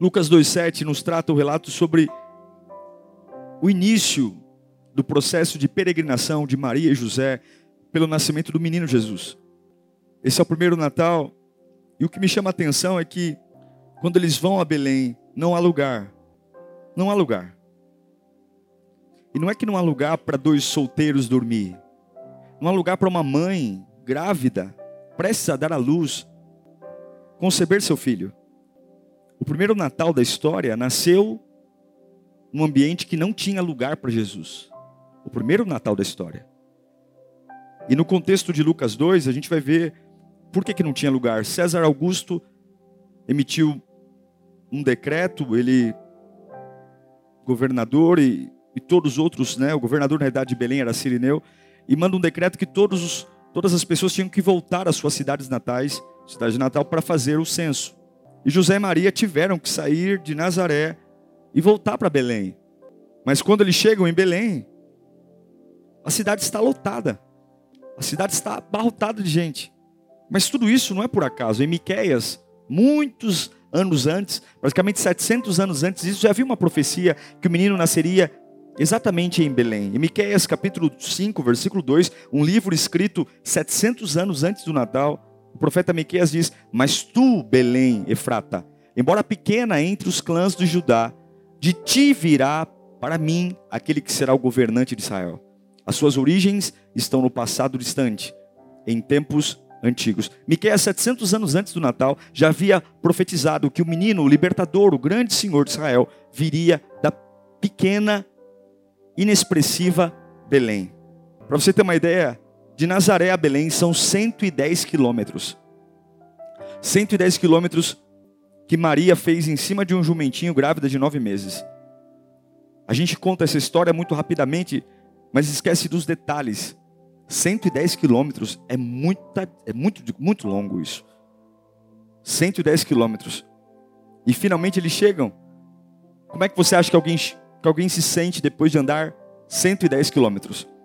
Lucas 2,7 nos trata o relato sobre o início do processo de peregrinação de Maria e José pelo nascimento do menino Jesus. Esse é o primeiro Natal, e o que me chama a atenção é que quando eles vão a Belém, não há lugar. Não há lugar. E não é que não há lugar para dois solteiros dormir. Não há lugar para uma mãe grávida, prestes a dar à luz, conceber seu filho. O primeiro Natal da história nasceu num ambiente que não tinha lugar para Jesus. O primeiro Natal da história. E no contexto de Lucas 2, a gente vai ver por que, que não tinha lugar. César Augusto emitiu um decreto, ele, governador e, e todos os outros, né? O governador na idade de Belém era Sirineu, e manda um decreto que todos os, todas as pessoas tinham que voltar às suas cidades natais, cidade de Natal, para fazer o censo. E José e Maria tiveram que sair de Nazaré e voltar para Belém. Mas quando eles chegam em Belém, a cidade está lotada. A cidade está abarrotada de gente. Mas tudo isso não é por acaso. Em Miqueias, muitos anos antes, praticamente 700 anos antes disso, já havia uma profecia que o menino nasceria exatamente em Belém. Em Miqueias capítulo 5, versículo 2, um livro escrito 700 anos antes do Natal, profeta Miqueias diz: Mas tu, Belém, Efrata, embora pequena entre os clãs de Judá, de ti virá para mim aquele que será o governante de Israel. As suas origens estão no passado distante, em tempos antigos. Miqueias, 700 anos antes do Natal, já havia profetizado que o menino, o libertador, o grande Senhor de Israel, viria da pequena, inexpressiva Belém. Para você ter uma ideia, de Nazaré a Belém são 110 quilômetros. 110 quilômetros que Maria fez em cima de um jumentinho grávida de nove meses. A gente conta essa história muito rapidamente, mas esquece dos detalhes. 110 quilômetros é, muita, é muito, muito longo isso. 110 quilômetros. E finalmente eles chegam. Como é que você acha que alguém, que alguém se sente depois de andar 110 quilômetros?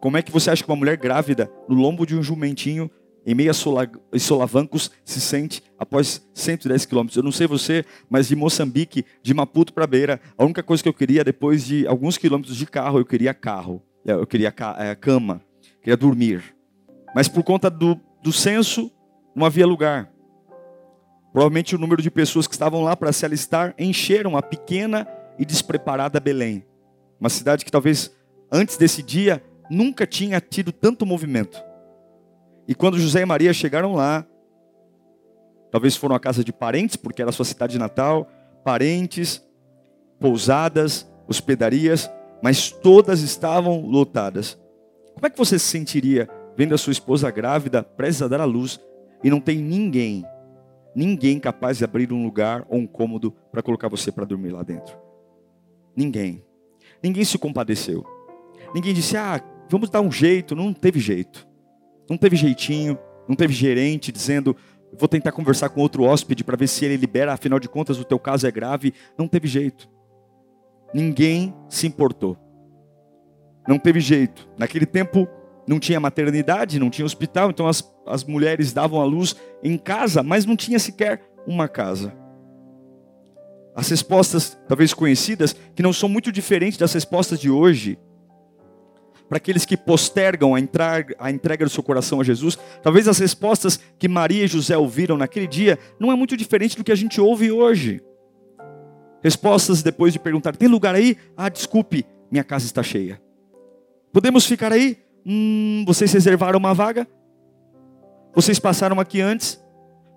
Como é que você acha que uma mulher grávida, no lombo de um jumentinho, em meio a solavancos, se sente após 110 quilômetros? Eu não sei você, mas de Moçambique, de Maputo para Beira, a única coisa que eu queria, depois de alguns quilômetros de carro, eu queria carro. É, eu queria é, cama, queria dormir. Mas por conta do, do censo, não havia lugar. Provavelmente o número de pessoas que estavam lá para se alistar encheram a pequena e despreparada Belém. Uma cidade que talvez antes desse dia nunca tinha tido tanto movimento. E quando José e Maria chegaram lá, talvez foram à casa de parentes, porque era a sua cidade natal, parentes, pousadas, hospedarias, mas todas estavam lotadas. Como é que você se sentiria vendo a sua esposa grávida, prestes a dar à luz, e não tem ninguém, ninguém capaz de abrir um lugar ou um cômodo para colocar você para dormir lá dentro? Ninguém. Ninguém se compadeceu. Ninguém disse, ah, vamos dar um jeito. Não teve jeito. Não teve jeitinho. Não teve gerente dizendo, vou tentar conversar com outro hóspede para ver se ele libera, afinal de contas o teu caso é grave. Não teve jeito. Ninguém se importou. Não teve jeito. Naquele tempo não tinha maternidade, não tinha hospital, então as, as mulheres davam a luz em casa, mas não tinha sequer uma casa. As respostas, talvez conhecidas, que não são muito diferentes das respostas de hoje, para aqueles que postergam a entrega, a entrega do seu coração a Jesus, talvez as respostas que Maria e José ouviram naquele dia não é muito diferente do que a gente ouve hoje. Respostas depois de perguntar: tem lugar aí? Ah, desculpe, minha casa está cheia. Podemos ficar aí? Hum, vocês reservaram uma vaga? Vocês passaram aqui antes?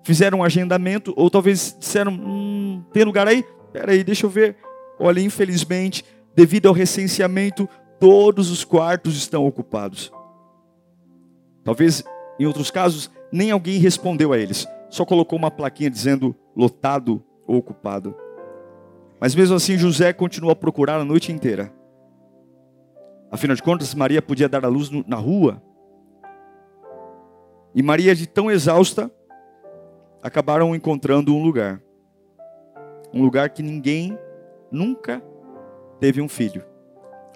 Fizeram um agendamento? Ou talvez disseram: hum, tem lugar aí? Espera aí, deixa eu ver. Olha, infelizmente, devido ao recenseamento, todos os quartos estão ocupados. Talvez, em outros casos, nem alguém respondeu a eles. Só colocou uma plaquinha dizendo lotado ou ocupado. Mas mesmo assim, José continuou a procurar a noite inteira. Afinal de contas, Maria podia dar a luz na rua. E Maria, de tão exausta, acabaram encontrando um lugar. Um lugar que ninguém nunca teve um filho,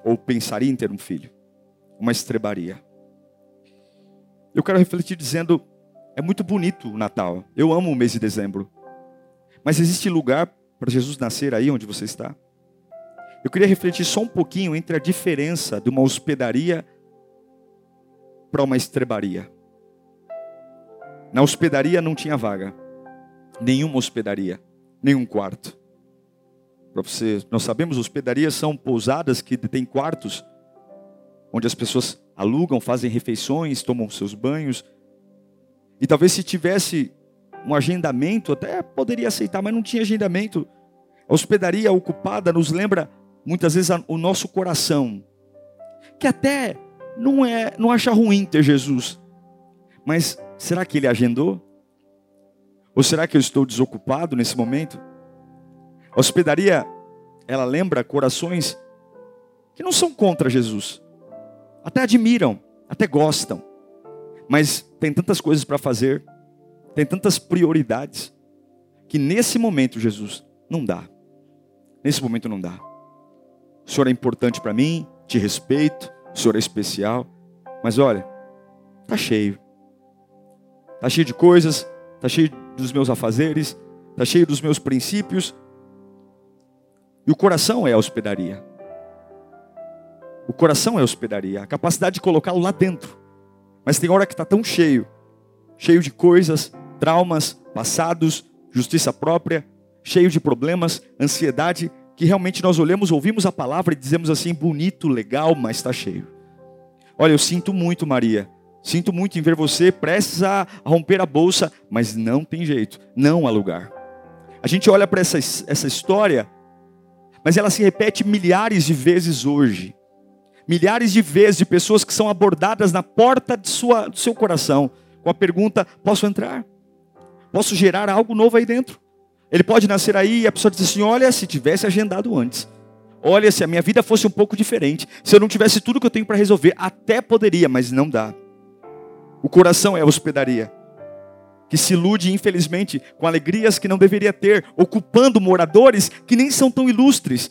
ou pensaria em ter um filho. Uma estrebaria. Eu quero refletir dizendo: é muito bonito o Natal. Eu amo o mês de dezembro. Mas existe lugar para Jesus nascer aí onde você está? Eu queria refletir só um pouquinho entre a diferença de uma hospedaria para uma estrebaria. Na hospedaria não tinha vaga, nenhuma hospedaria, nenhum quarto. Para você, nós sabemos, hospedarias são pousadas que têm quartos onde as pessoas alugam, fazem refeições, tomam seus banhos. E talvez se tivesse um agendamento, até poderia aceitar, mas não tinha agendamento. A hospedaria ocupada nos lembra muitas vezes o nosso coração, que até não é, não acha ruim ter Jesus. Mas será que ele agendou? Ou será que eu estou desocupado nesse momento? A hospedaria, ela lembra corações que não são contra Jesus. Até admiram, até gostam. Mas tem tantas coisas para fazer, tem tantas prioridades, que nesse momento, Jesus, não dá. Nesse momento não dá. O Senhor é importante para mim, te respeito, o Senhor é especial, mas olha, tá cheio. Tá cheio de coisas, tá cheio dos meus afazeres, tá cheio dos meus princípios. E o coração é a hospedaria. O coração é a hospedaria, a capacidade de colocá-lo lá dentro. Mas tem hora que está tão cheio, cheio de coisas, traumas, passados, justiça própria, cheio de problemas, ansiedade, que realmente nós olhamos, ouvimos a palavra e dizemos assim: bonito, legal, mas está cheio. Olha, eu sinto muito, Maria. Sinto muito em ver você prestes a romper a bolsa, mas não tem jeito, não há lugar. A gente olha para essa, essa história, mas ela se repete milhares de vezes hoje. Milhares de vezes de pessoas que são abordadas na porta de sua, do seu coração com a pergunta: posso entrar? Posso gerar algo novo aí dentro? Ele pode nascer aí e a pessoa diz assim: olha, se tivesse agendado antes. Olha, se a minha vida fosse um pouco diferente. Se eu não tivesse tudo que eu tenho para resolver, até poderia, mas não dá. O coração é a hospedaria. Que se ilude, infelizmente, com alegrias que não deveria ter, ocupando moradores que nem são tão ilustres,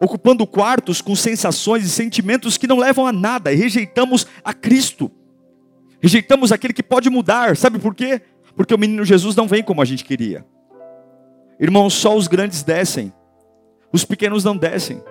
ocupando quartos com sensações e sentimentos que não levam a nada, e rejeitamos a Cristo. Rejeitamos aquele que pode mudar. Sabe por quê? Porque o menino Jesus não vem como a gente queria. Irmãos, só os grandes descem. Os pequenos não descem.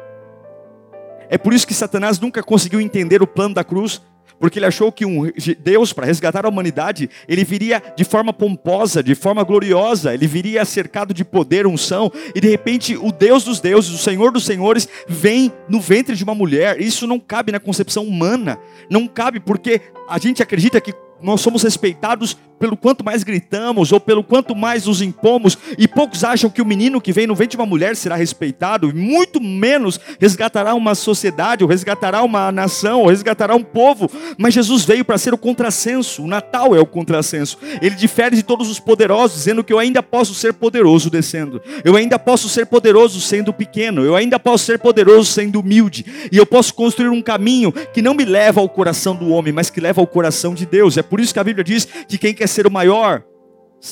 É por isso que Satanás nunca conseguiu entender o plano da cruz, porque ele achou que um Deus, para resgatar a humanidade, ele viria de forma pomposa, de forma gloriosa, ele viria cercado de poder, unção, e de repente o Deus dos deuses, o Senhor dos senhores, vem no ventre de uma mulher. Isso não cabe na concepção humana, não cabe porque a gente acredita que nós somos respeitados pelo quanto mais gritamos ou pelo quanto mais nos impomos, e poucos acham que o menino que vem no ventre de uma mulher será respeitado, e muito menos resgatará uma sociedade, ou resgatará uma nação, ou resgatará um povo. Mas Jesus veio para ser o contrassenso, o Natal é o contrassenso. Ele difere de todos os poderosos, dizendo que eu ainda posso ser poderoso descendo, eu ainda posso ser poderoso sendo pequeno, eu ainda posso ser poderoso sendo humilde, e eu posso construir um caminho que não me leva ao coração do homem, mas que leva ao coração de Deus. É por isso que a Bíblia diz que quem quer ser o maior,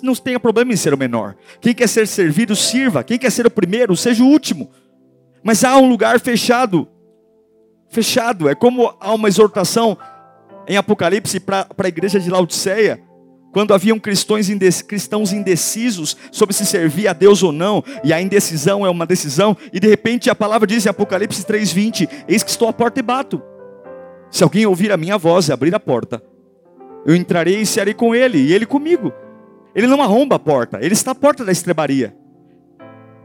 não tenha problema em ser o menor. Quem quer ser servido, sirva. Quem quer ser o primeiro, seja o último. Mas há um lugar fechado. Fechado. É como há uma exortação em Apocalipse para a igreja de Laodiceia. Quando haviam cristãos, cristãos indecisos sobre se servir a Deus ou não, e a indecisão é uma decisão, e de repente a palavra diz em Apocalipse 3,20: Eis que estou à porta e bato. Se alguém ouvir a minha voz e abrir a porta, eu entrarei e cearei com ele, e ele comigo. Ele não arromba a porta, ele está à porta da estrebaria,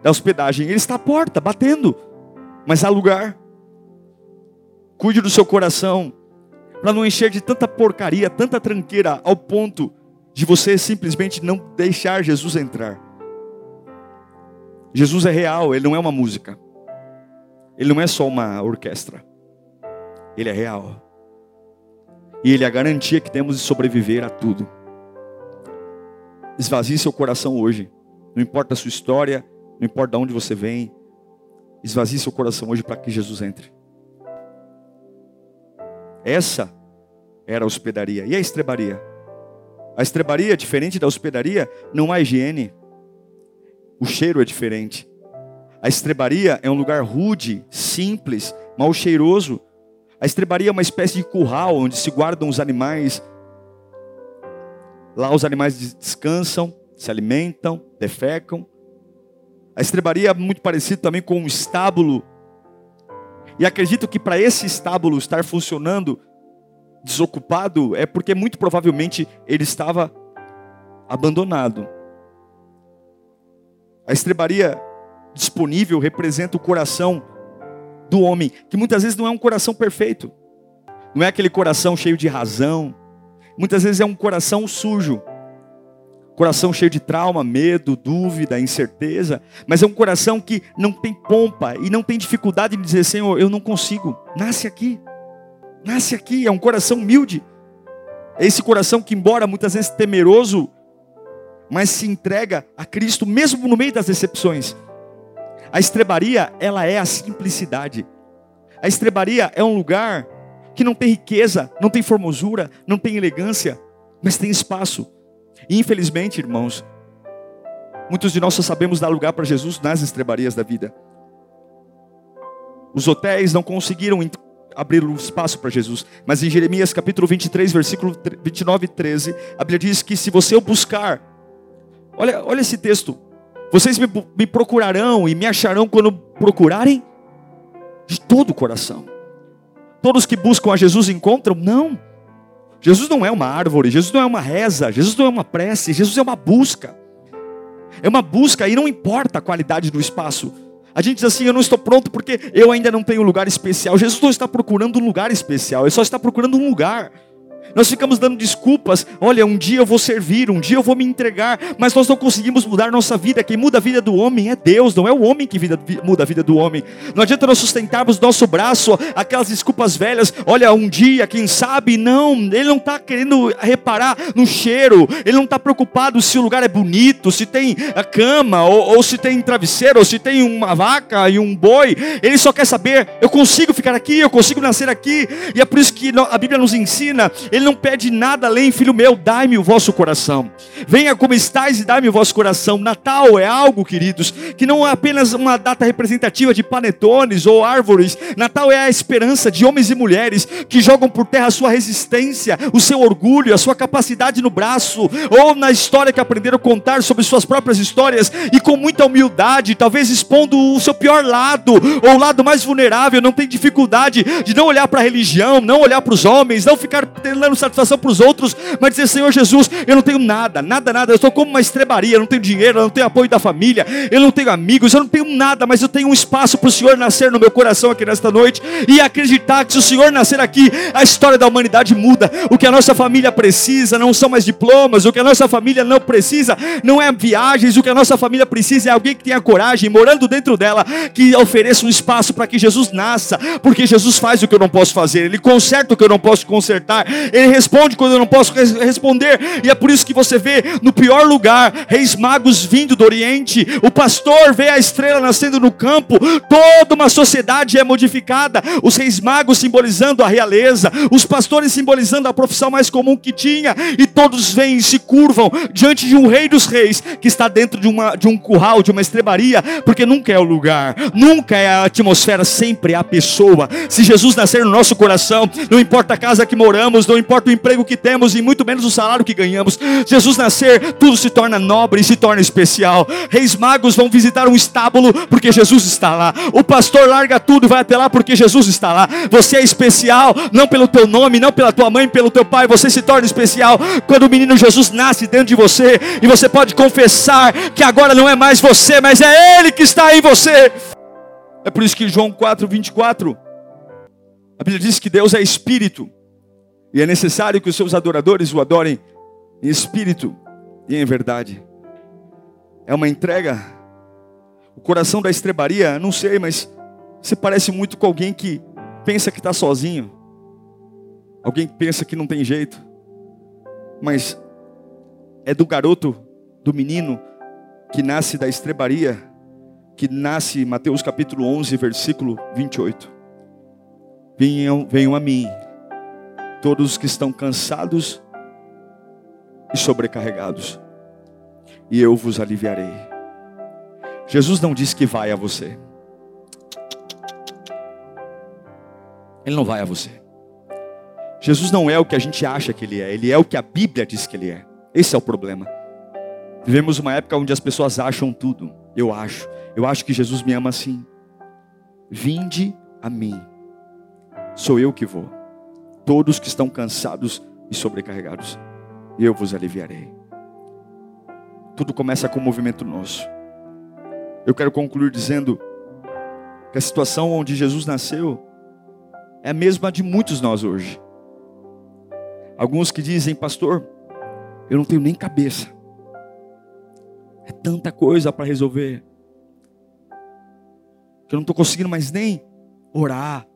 da hospedagem. Ele está à porta, batendo. Mas há lugar. Cuide do seu coração, para não encher de tanta porcaria, tanta tranqueira, ao ponto de você simplesmente não deixar Jesus entrar. Jesus é real, ele não é uma música. Ele não é só uma orquestra. Ele é real. E Ele é a garantia que temos de sobreviver a tudo. Esvazie seu coração hoje. Não importa a sua história, não importa de onde você vem. Esvazie seu coração hoje para que Jesus entre. Essa era a hospedaria. E a estrebaria? A estrebaria, diferente da hospedaria, não há higiene. O cheiro é diferente. A estrebaria é um lugar rude, simples, mal cheiroso. A estrebaria é uma espécie de curral onde se guardam os animais. Lá os animais descansam, se alimentam, defecam. A estrebaria é muito parecido também com um estábulo. E acredito que para esse estábulo estar funcionando desocupado é porque muito provavelmente ele estava abandonado. A estrebaria disponível representa o coração do homem, que muitas vezes não é um coração perfeito, não é aquele coração cheio de razão, muitas vezes é um coração sujo, coração cheio de trauma, medo, dúvida, incerteza, mas é um coração que não tem pompa e não tem dificuldade de dizer, Senhor, eu não consigo, nasce aqui, nasce aqui, é um coração humilde, é esse coração que, embora muitas vezes temeroso, mas se entrega a Cristo mesmo no meio das decepções. A estrebaria, ela é a simplicidade. A estrebaria é um lugar que não tem riqueza, não tem formosura, não tem elegância, mas tem espaço. E infelizmente, irmãos, muitos de nós só sabemos dar lugar para Jesus nas estrebarias da vida. Os hotéis não conseguiram abrir um espaço para Jesus, mas em Jeremias capítulo 23, versículo 29 e 13, a Bíblia diz que se você o buscar, olha, olha esse texto, vocês me, me procurarão e me acharão quando procurarem de todo o coração. Todos que buscam a Jesus encontram? Não. Jesus não é uma árvore, Jesus não é uma reza, Jesus não é uma prece, Jesus é uma busca. É uma busca e não importa a qualidade do espaço. A gente diz assim: eu não estou pronto porque eu ainda não tenho um lugar especial. Jesus não está procurando um lugar especial, ele só está procurando um lugar. Nós ficamos dando desculpas. Olha, um dia eu vou servir, um dia eu vou me entregar, mas nós não conseguimos mudar nossa vida. Quem muda a vida do homem é Deus, não é o homem que vida, muda a vida do homem. Não adianta nós sustentarmos nosso braço, aquelas desculpas velhas. Olha, um dia, quem sabe? Não, ele não está querendo reparar no cheiro, ele não está preocupado se o lugar é bonito, se tem a cama, ou, ou se tem travesseiro, ou se tem uma vaca e um boi. Ele só quer saber: eu consigo ficar aqui, eu consigo nascer aqui, e é por isso que a Bíblia nos ensina ele não pede nada além, filho meu, dai-me o vosso coração. Venha como estáis e dai-me o vosso coração. Natal é algo, queridos, que não é apenas uma data representativa de panetones ou árvores. Natal é a esperança de homens e mulheres que jogam por terra a sua resistência, o seu orgulho, a sua capacidade no braço, ou na história que aprenderam a contar sobre suas próprias histórias e com muita humildade, talvez expondo o seu pior lado, ou o lado mais vulnerável, não tem dificuldade de não olhar para a religião, não olhar para os homens, não ficar dando satisfação para os outros, mas dizer, Senhor Jesus, eu não tenho nada, nada, nada, eu estou como uma estrebaria, eu não tenho dinheiro, eu não tenho apoio da família, eu não tenho amigos, eu não tenho nada, mas eu tenho um espaço para o Senhor nascer no meu coração aqui nesta noite e acreditar que se o Senhor nascer aqui, a história da humanidade muda. O que a nossa família precisa não são mais diplomas, o que a nossa família não precisa não é viagens, o que a nossa família precisa é alguém que tenha coragem, morando dentro dela, que ofereça um espaço para que Jesus nasça, porque Jesus faz o que eu não posso fazer, Ele conserta o que eu não posso consertar, Ele responde quando eu não posso responder. E é por isso que você vê no pior lugar reis magos vindo do Oriente, o pastor vê a estrela nascendo no campo, toda uma sociedade é modificada. Os reis magos simbolizando a realeza, os pastores simbolizando a profissão mais comum que tinha, e todos vêm e se curvam diante de um rei dos reis que está dentro de, uma, de um curral, de uma estrebaria, porque nunca é o lugar, nunca é a atmosfera, sempre é a pessoa. Se Jesus nascer no nosso coração, não importa a casa que moramos, não importa importa o emprego que temos e muito menos o salário que ganhamos. Jesus nascer, tudo se torna nobre e se torna especial. Reis magos vão visitar um estábulo porque Jesus está lá. O pastor larga tudo e vai até lá porque Jesus está lá. Você é especial, não pelo teu nome, não pela tua mãe, pelo teu pai. Você se torna especial quando o menino Jesus nasce dentro de você e você pode confessar que agora não é mais você, mas é Ele que está em você. É por isso que João 4, 24, a Bíblia diz que Deus é espírito. E é necessário que os seus adoradores o adorem em espírito e em verdade. É uma entrega. O coração da estrebaria, não sei, mas você parece muito com alguém que pensa que está sozinho. Alguém que pensa que não tem jeito. Mas é do garoto, do menino, que nasce da estrebaria, que nasce, Mateus capítulo 11, versículo 28. Venham, venham a mim, todos os que estão cansados e sobrecarregados, e eu vos aliviarei. Jesus não disse que vai a você. Ele não vai a você. Jesus não é o que a gente acha que ele é, ele é o que a Bíblia diz que ele é. Esse é o problema. Vivemos uma época onde as pessoas acham tudo. Eu acho. Eu acho que Jesus me ama assim. Vinde a mim. Sou eu que vou. Todos que estão cansados e sobrecarregados, eu vos aliviarei. Tudo começa com um movimento nosso. Eu quero concluir dizendo que a situação onde Jesus nasceu é a mesma de muitos nós hoje. Alguns que dizem, pastor, eu não tenho nem cabeça. É tanta coisa para resolver. Que eu não estou conseguindo mais nem orar.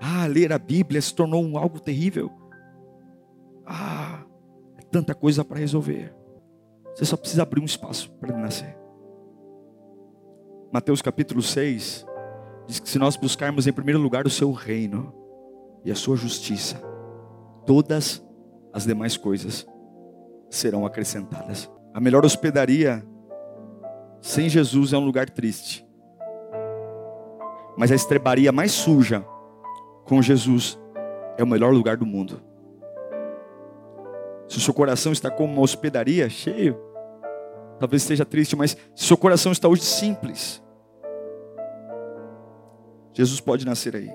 Ah, ler a Bíblia se tornou um algo terrível. Ah, é tanta coisa para resolver. Você só precisa abrir um espaço para ele nascer. Mateus capítulo 6 diz que se nós buscarmos em primeiro lugar o seu reino e a sua justiça, todas as demais coisas serão acrescentadas. A melhor hospedaria sem Jesus é um lugar triste. Mas a estrebaria mais suja com Jesus é o melhor lugar do mundo. Se o seu coração está como uma hospedaria cheio, talvez esteja triste, mas se o seu coração está hoje simples, Jesus pode nascer aí.